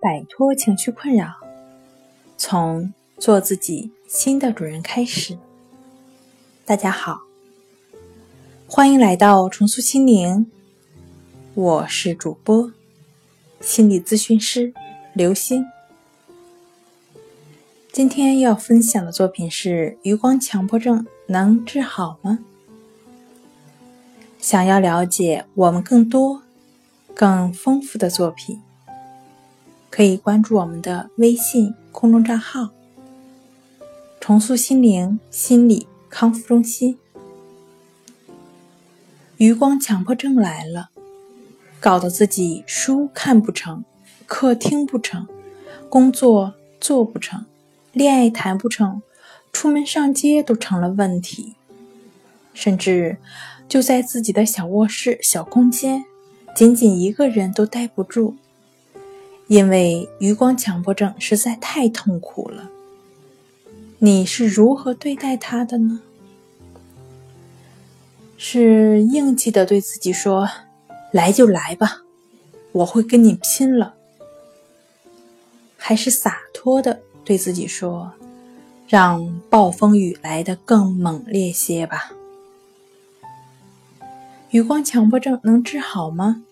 摆脱情绪困扰，从做自己新的主人开始。大家好，欢迎来到重塑心灵，我是主播心理咨询师刘星。今天要分享的作品是：余光强迫症能治好吗？想要了解我们更多、更丰富的作品。可以关注我们的微信公众账号“重塑心灵心理康复中心”。余光强迫症来了，搞得自己书看不成，课听不成，工作做不成，恋爱谈不成，出门上街都成了问题，甚至就在自己的小卧室、小空间，仅仅一个人都待不住。因为余光强迫症实在太痛苦了，你是如何对待他的呢？是硬气的对自己说：“来就来吧，我会跟你拼了。”还是洒脱的对自己说：“让暴风雨来得更猛烈些吧？”余光强迫症能治好吗？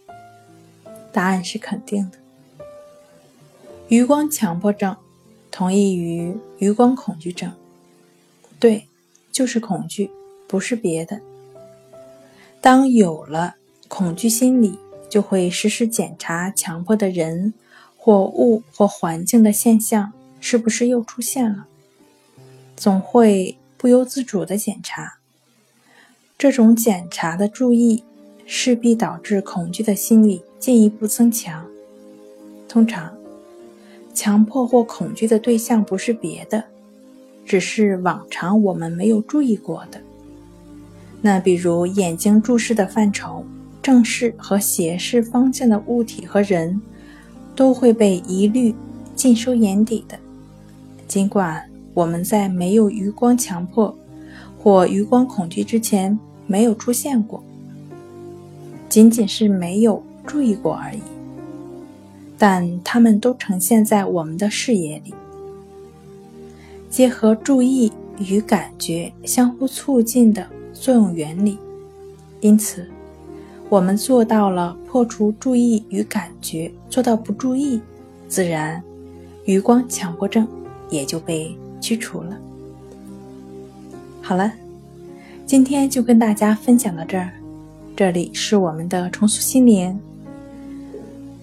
答案是肯定的。余光强迫症同义于余光恐惧症，对，就是恐惧，不是别的。当有了恐惧心理，就会时时检查强迫的人或物或环境的现象是不是又出现了，总会不由自主的检查。这种检查的注意，势必导致恐惧的心理进一步增强，通常。强迫或恐惧的对象不是别的，只是往常我们没有注意过的。那比如眼睛注视的范畴，正视和斜视方向的物体和人，都会被一律尽收眼底的。尽管我们在没有余光强迫或余光恐惧之前没有出现过，仅仅是没有注意过而已。但它们都呈现在我们的视野里，结合注意与感觉相互促进的作用原理，因此，我们做到了破除注意与感觉，做到不注意，自然，余光强迫症也就被驱除了。好了，今天就跟大家分享到这儿，这里是我们的重塑心灵。